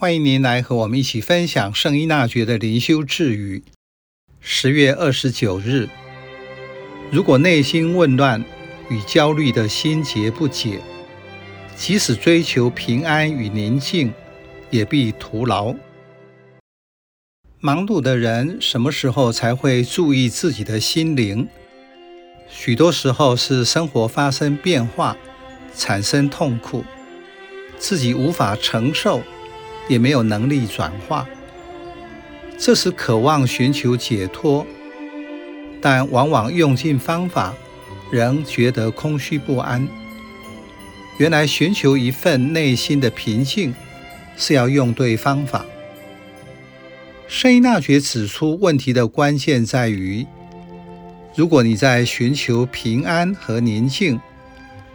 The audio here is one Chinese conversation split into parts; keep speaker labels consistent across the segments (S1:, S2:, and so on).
S1: 欢迎您来和我们一起分享圣依纳爵的灵修智语。十月二十九日，如果内心混乱与焦虑的心结不解，即使追求平安与宁静，也必徒劳。忙碌的人什么时候才会注意自己的心灵？许多时候是生活发生变化，产生痛苦，自己无法承受。也没有能力转化，这时渴望寻求解脱，但往往用尽方法，仍觉得空虚不安。原来寻求一份内心的平静，是要用对方法。圣依纳爵指出，问题的关键在于，如果你在寻求平安和宁静，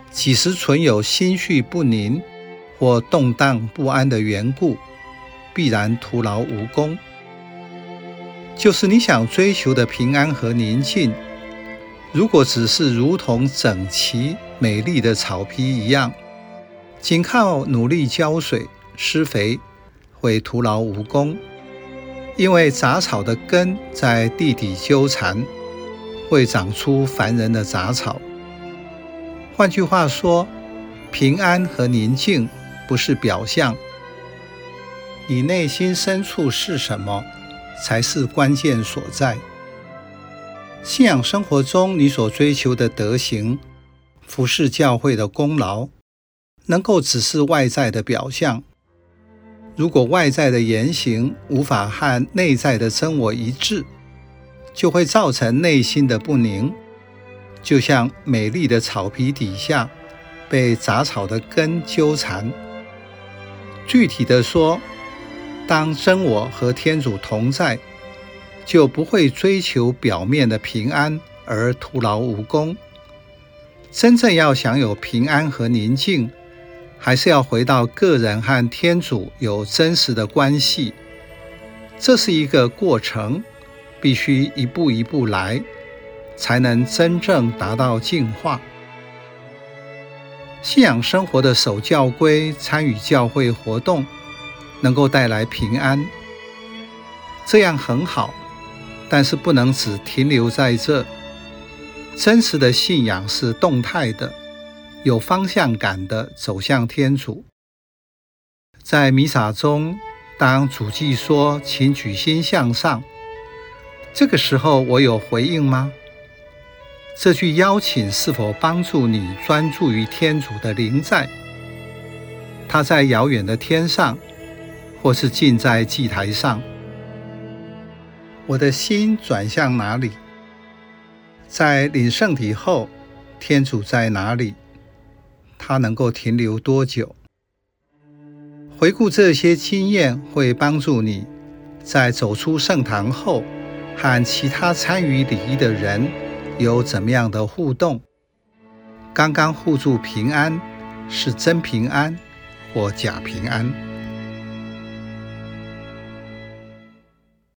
S1: 几时存有心绪不宁或动荡不安的缘故，必然徒劳无功。就是你想追求的平安和宁静，如果只是如同整齐美丽的草皮一样，仅靠努力浇水施肥，会徒劳无功，因为杂草的根在地底纠缠，会长出烦人的杂草。换句话说，平安和宁静不是表象。你内心深处是什么，才是关键所在。信仰生活中，你所追求的德行、服侍教会的功劳，能够只是外在的表象。如果外在的言行无法和内在的真我一致，就会造成内心的不宁，就像美丽的草皮底下被杂草的根纠缠。具体的说，当真我和天主同在，就不会追求表面的平安而徒劳无功。真正要享有平安和宁静，还是要回到个人和天主有真实的关系。这是一个过程，必须一步一步来，才能真正达到净化。信仰生活的守教规、参与教会活动。能够带来平安，这样很好，但是不能只停留在这。真实的信仰是动态的，有方向感的走向天主。在弥撒中，当主祭说“请举心向上”，这个时候我有回应吗？这句邀请是否帮助你专注于天主的灵在？他在遥远的天上。或是近在祭台上，我的心转向哪里？在领圣体后，天主在哪里？他能够停留多久？回顾这些经验，会帮助你在走出圣堂后，和其他参与礼仪的人有怎么样的互动？刚刚互助平安，是真平安或假平安？